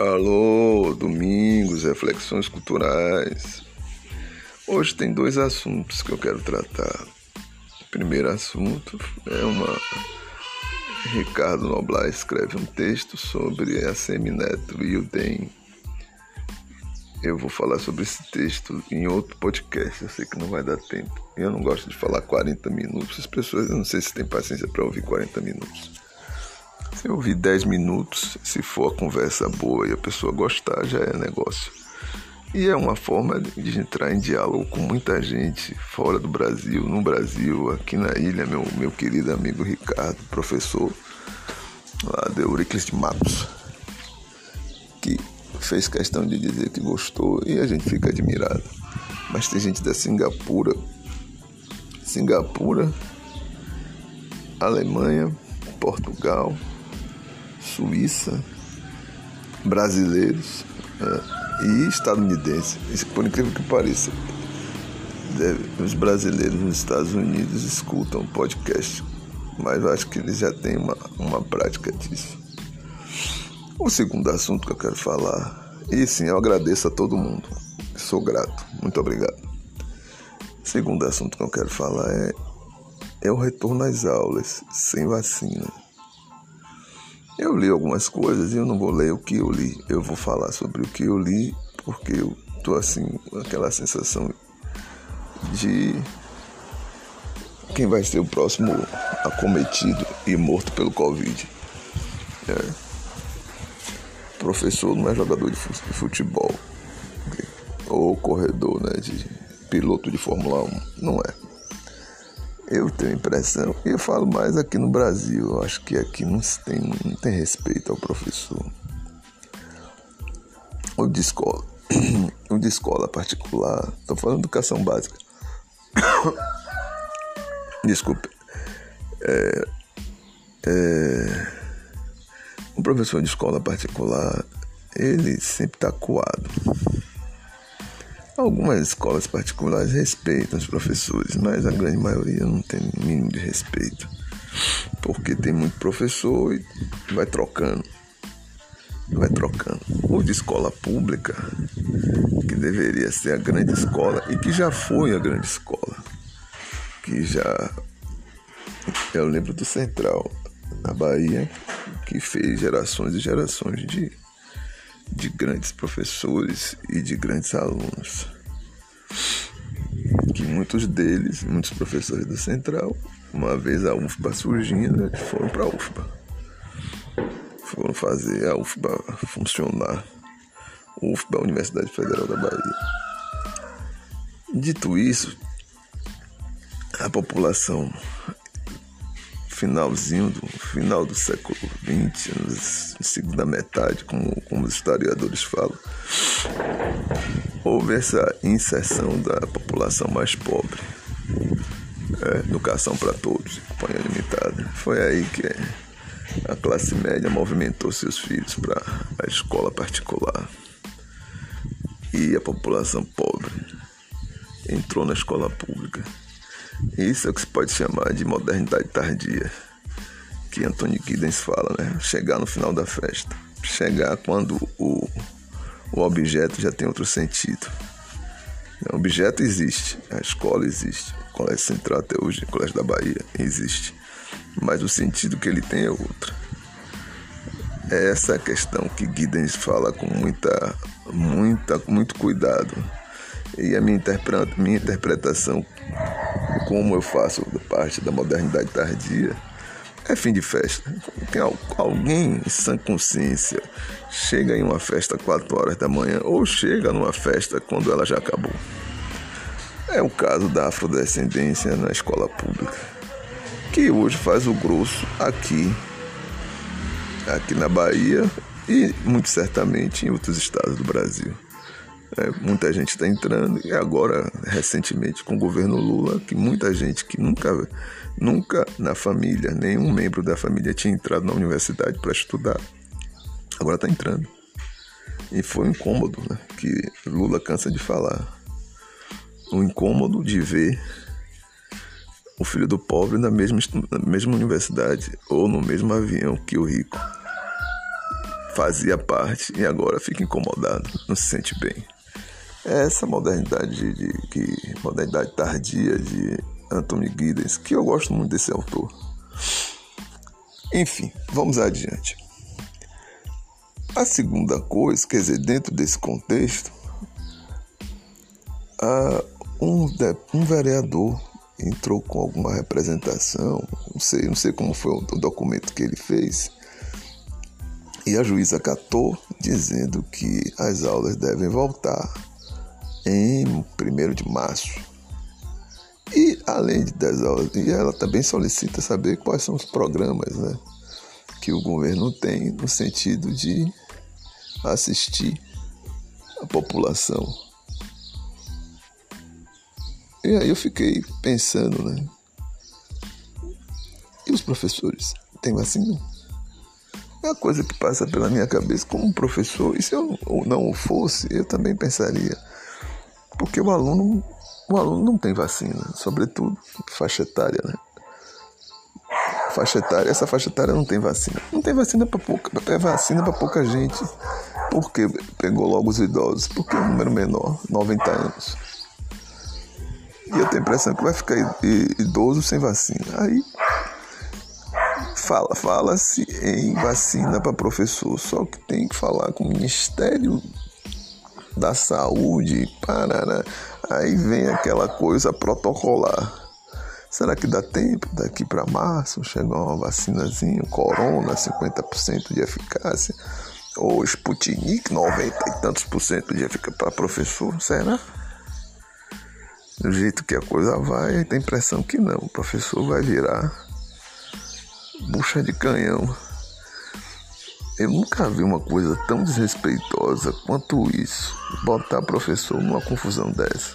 Alô, domingos, reflexões culturais. Hoje tem dois assuntos que eu quero tratar. O primeiro assunto é uma. Ricardo Noblar escreve um texto sobre a Semineto e o DEM. Eu vou falar sobre esse texto em outro podcast, eu sei que não vai dar tempo. Eu não gosto de falar 40 minutos, as pessoas, eu não sei se têm paciência para ouvir 40 minutos. Se eu ouvir 10 minutos, se for a conversa boa e a pessoa gostar, já é negócio. E é uma forma de entrar em diálogo com muita gente fora do Brasil, no Brasil, aqui na ilha, meu, meu querido amigo Ricardo, professor lá de Euricles de Matos, que fez questão de dizer que gostou e a gente fica admirado. Mas tem gente da Singapura, Singapura, Alemanha, Portugal, Suíça, brasileiros é, e estadunidenses. Por incrível que pareça, deve, os brasileiros nos Estados Unidos escutam podcast, mas acho que eles já têm uma, uma prática disso. O segundo assunto que eu quero falar, e sim, eu agradeço a todo mundo, sou grato, muito obrigado. O segundo assunto que eu quero falar é, é o retorno às aulas sem vacina. Eu li algumas coisas e eu não vou ler o que eu li. Eu vou falar sobre o que eu li porque eu tô assim, aquela sensação de quem vai ser o próximo acometido e morto pelo Covid. É. Professor não é jogador de futebol ou corredor, né, de piloto de Fórmula 1, não é. Eu tenho impressão, e eu falo mais aqui no Brasil, eu acho que aqui não tem, não tem respeito ao professor. Ou de escola. Ou de escola particular. Estou falando de educação básica. Desculpe. É, é, um professor de escola particular, ele sempre está coado. Algumas escolas particulares respeitam os professores, mas a grande maioria não tem mínimo de respeito. Porque tem muito professor e vai trocando. Vai trocando. O de escola pública, que deveria ser a grande escola e que já foi a grande escola. Que já. Eu lembro do Central, na Bahia, que fez gerações e gerações de de grandes professores e de grandes alunos. Que muitos deles, muitos professores do Central, uma vez a UFBA surgindo, foram para a UFBA. Foram fazer a UFBA funcionar. UFBA, Universidade Federal da Bahia. Dito isso, a população finalzinho do final do século XX, na segunda metade, como, como os historiadores falam, houve essa inserção da população mais pobre. É, educação para todos, companhia limitada. Foi aí que a classe média movimentou seus filhos para a escola particular. E a população pobre entrou na escola pública. Isso é o que se pode chamar de modernidade tardia, que Anthony Giddens fala, né? Chegar no final da festa. Chegar quando o, o objeto já tem outro sentido. O objeto existe, a escola existe, o Colégio Central até hoje, o Colégio da Bahia existe, mas o sentido que ele tem é outro. É essa a questão que Giddens fala com muita, muita, muito cuidado. E a minha, minha interpretação como eu faço parte da modernidade tardia, é fim de festa. Tem alguém em sã consciência chega em uma festa 4 horas da manhã ou chega numa festa quando ela já acabou. É o caso da afrodescendência na escola pública, que hoje faz o grosso aqui, aqui na Bahia e muito certamente em outros estados do Brasil. É, muita gente está entrando e agora, recentemente, com o governo Lula, que muita gente que nunca, nunca na família, nenhum membro da família tinha entrado na universidade para estudar, agora está entrando. E foi um incômodo, né, que Lula cansa de falar. O incômodo de ver o filho do pobre na mesma, na mesma universidade ou no mesmo avião que o rico. fazia parte e agora fica incomodado, não se sente bem. É essa modernidade de, que modernidade tardia de Anthony Giddens, que eu gosto muito desse autor. Enfim, vamos adiante. A segunda coisa, quer dizer, dentro desse contexto, um, um vereador entrou com alguma representação, não sei, não sei como foi o documento que ele fez, e a juíza acatou dizendo que as aulas devem voltar em 1 de março. E além de 10 aulas, e ela também solicita saber quais são os programas né, que o governo tem no sentido de assistir a população. E aí eu fiquei pensando, né? E os professores? Tem vacina? É uma coisa que passa pela minha cabeça como professor. E se eu não o fosse, eu também pensaria. Porque o aluno, o aluno não tem vacina, sobretudo faixa etária, né? Faixa etária, essa faixa etária não tem vacina. Não tem vacina para pouca, é vacina para pouca gente. Porque pegou logo os idosos? Porque é um número menor, 90 anos. E eu tenho a impressão que vai ficar idoso sem vacina. Aí fala, fala-se em vacina para professor, só que tem que falar com o Ministério da Saúde, parará. Aí vem aquela coisa protocolar. Será que dá tempo daqui para março chegar uma vacinazinha, corona, 50% de eficácia? Ou Sputnik, 90 e tantos por cento de eficácia para professor? Será? Do jeito que a coisa vai, tem impressão que não. O professor vai virar bucha de canhão. Eu nunca vi uma coisa tão desrespeitosa quanto isso. Botar professor numa confusão dessa.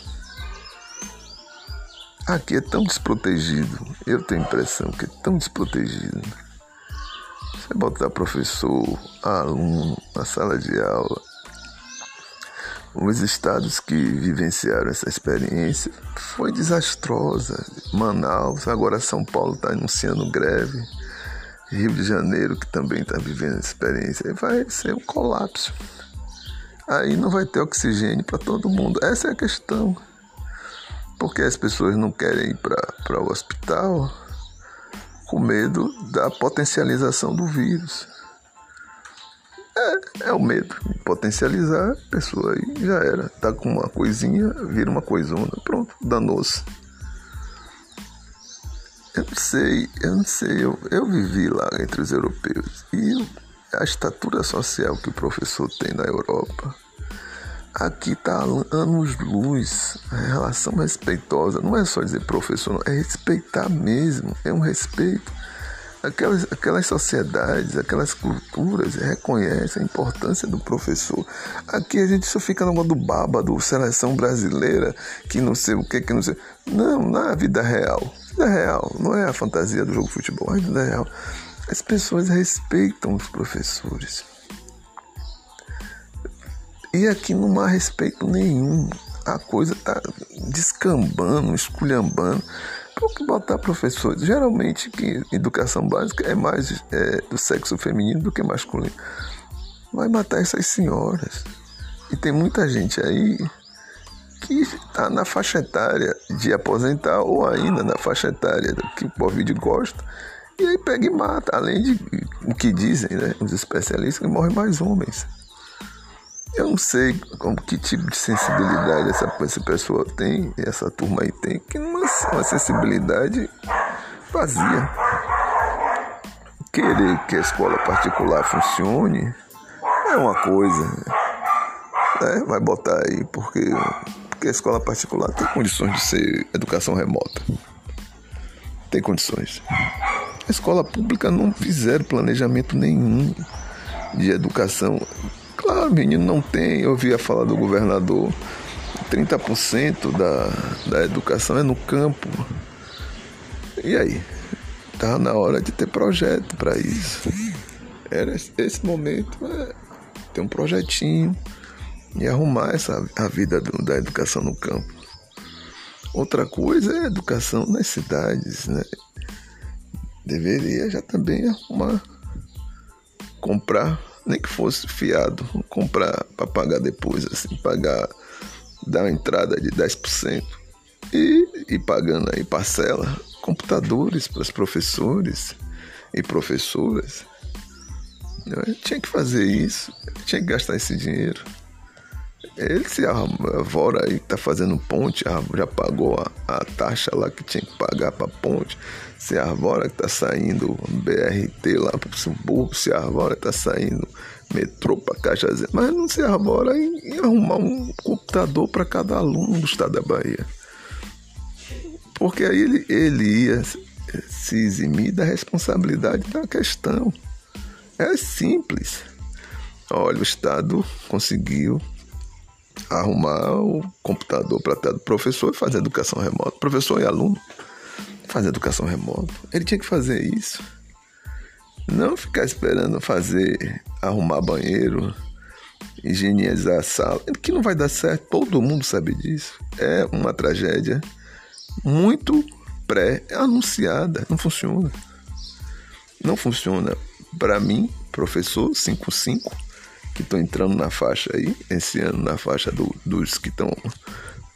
Aqui é tão desprotegido. Eu tenho a impressão que é tão desprotegido. Você botar professor, aluno na sala de aula os estados que vivenciaram essa experiência foi desastrosa. Manaus, agora São Paulo está anunciando greve. Rio de Janeiro, que também está vivendo essa experiência, vai ser um colapso. Aí não vai ter oxigênio para todo mundo. Essa é a questão. Porque as pessoas não querem ir para o hospital com medo da potencialização do vírus. É, é o medo. Potencializar a pessoa aí já era. Tá com uma coisinha, vira uma coisona. Pronto, danou-se. Eu não sei, eu não sei. Eu, eu vivi lá entre os europeus. E a estatura social que o professor tem na Europa. Aqui tá anos luz, a relação respeitosa. Não é só dizer professor, não, é respeitar mesmo. É um respeito aquelas, aquelas sociedades, aquelas culturas reconhecem a importância do professor. Aqui a gente só fica no do baba, do seleção brasileira, que não sei o que, que não sei. Não, na vida real. Vida real, não é a fantasia do jogo de futebol, é a vida real. As pessoas respeitam os professores. E aqui não há respeito nenhum. A coisa está descambando, esculhambando. Por que botar professores? Geralmente que educação básica é mais é, do sexo feminino do que masculino. Vai matar essas senhoras. E tem muita gente aí que está na faixa etária de aposentar ou ainda na faixa etária que o Covid gosta. E aí pega e mata, além de o que dizem né, os especialistas, que morrem mais homens. Eu não sei como, que tipo de sensibilidade essa, essa pessoa tem, essa turma aí tem, que uma, uma sensibilidade vazia. Querer que a escola particular funcione é uma coisa. Né? Vai botar aí, porque, porque a escola particular tem condições de ser educação remota. Tem condições. A escola pública não fizeram planejamento nenhum de educação Claro, menino, não tem. Eu ouvia falar do governador. 30% da, da educação é no campo. E aí? Tá na hora de ter projeto para isso. Era esse momento é ter um projetinho e arrumar essa, a vida do, da educação no campo. Outra coisa é a educação nas cidades, né? Deveria já também arrumar, comprar nem que fosse fiado, comprar para pagar depois, assim, pagar, dar uma entrada de 10% e ir pagando aí parcela, computadores para os professores e professoras. Eu tinha que fazer isso, tinha que gastar esse dinheiro. Ele se arvora aí, tá fazendo ponte, já pagou a, a taxa lá que tinha que pagar pra ponte. Se arvora que tá saindo BRT lá pro subúrbio, se arvora que tá saindo metrô pra Cajazeiras, mas não se arvora em, em arrumar um computador para cada aluno do estado da Bahia. Porque aí ele, ele ia se eximir da responsabilidade da questão. É simples. Olha, o Estado conseguiu arrumar o computador para ter do professor e fazer educação remota. Professor e aluno fazer educação remota. Ele tinha que fazer isso. Não ficar esperando fazer, arrumar banheiro, higienizar a sala, que não vai dar certo, todo mundo sabe disso. É uma tragédia muito pré-anunciada, não funciona. Não funciona. Para mim, professor 55, que estão entrando na faixa aí, esse ano na faixa do, dos que estão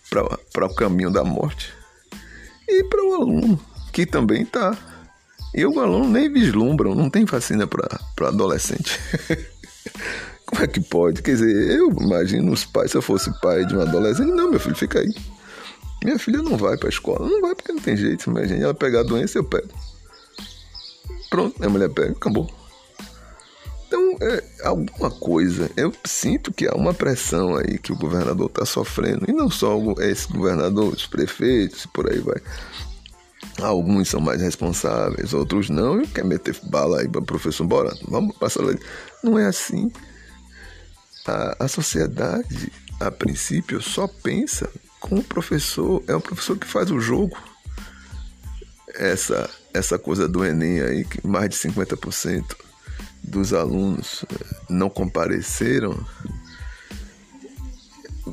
para o caminho da morte. E para o aluno, que também está. E o aluno nem vislumbram, não tem vacina para adolescente. Como é que pode? Quer dizer, eu imagino os pais, se eu fosse pai de um adolescente, não, meu filho, fica aí. Minha filha não vai para a escola. Não vai porque não tem jeito, imagina. Ela pegar a doença, eu pego. Pronto, a mulher pega, acabou é, alguma coisa. Eu sinto que há uma pressão aí que o governador está sofrendo. E não só esse governador, os prefeitos, por aí vai. Alguns são mais responsáveis, outros não. E quer meter bala aí para o professor, bora, vamos passar lá. Não é assim. A, a sociedade, a princípio, só pensa com o professor. É o professor que faz o jogo. Essa, essa coisa do Enem aí, que mais de 50% dos alunos não compareceram,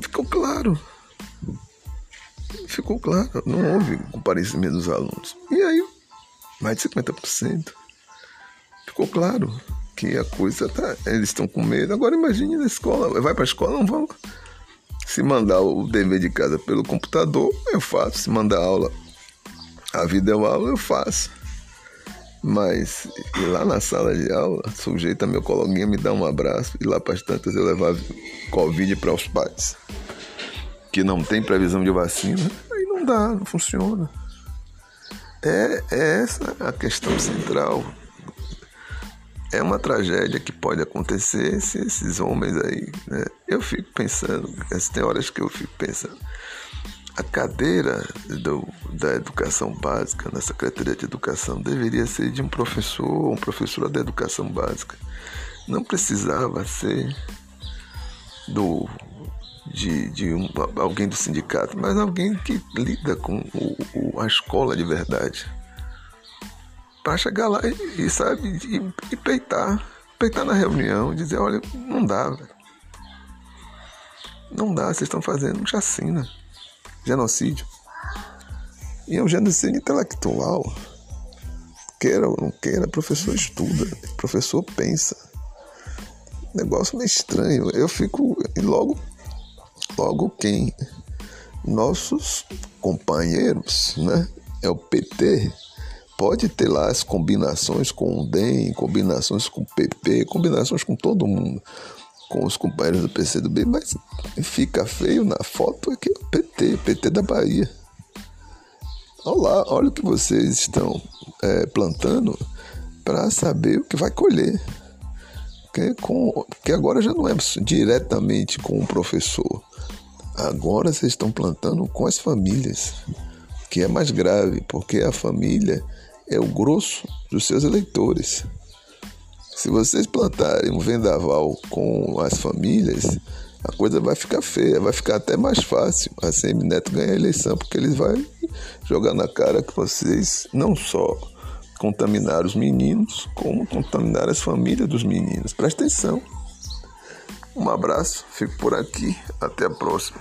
ficou claro. Ficou claro, não houve comparecimento dos alunos. E aí, mais de 50%. Ficou claro que a coisa tá. Eles estão com medo. Agora imagine na escola, vai para a escola, não vão. Se mandar o dever de casa pelo computador, eu faço. Se mandar aula, a vida é aula, eu faço. Mas lá na sala de aula, sujeita meu coleguinha me dá um abraço e lá para as tantas eu levava Covid para os pais. Que não tem previsão de vacina, não dá, não funciona. É, é essa a questão central. É uma tragédia que pode acontecer se esses homens aí. Né? Eu fico pensando, tem horas que eu fico pensando a cadeira do, da educação básica na Secretaria de Educação deveria ser de um professor ou um professora da educação básica. Não precisava ser do de, de um, alguém do sindicato, mas alguém que lida com o, o, a escola de verdade. Para chegar lá e, e sabe, e, e, peitar, peitar na reunião, dizer, olha, não dá. Não dá, vocês estão fazendo chacina genocídio. E é um genocídio intelectual. Queira ou não queira, professor estuda, professor pensa. Negócio meio estranho. Eu fico. E logo, logo quem? Nossos companheiros, né? É o PT. Pode ter lá as combinações com o DEM, combinações com o PP, combinações com todo mundo com os companheiros do PCdoB, mas fica feio na foto aqui o PT, PT da Bahia. Olá, olha o que vocês estão é, plantando para saber o que vai colher. Que, com, que agora já não é diretamente com o professor. Agora vocês estão plantando com as famílias, que é mais grave, porque a família é o grosso dos seus eleitores. Se vocês plantarem um vendaval com as famílias, a coisa vai ficar feia, vai ficar até mais fácil. A Semineto ganhar a eleição, porque eles vão jogar na cara que vocês não só contaminaram os meninos, como contaminaram as famílias dos meninos. Presta atenção. Um abraço, fico por aqui, até a próxima.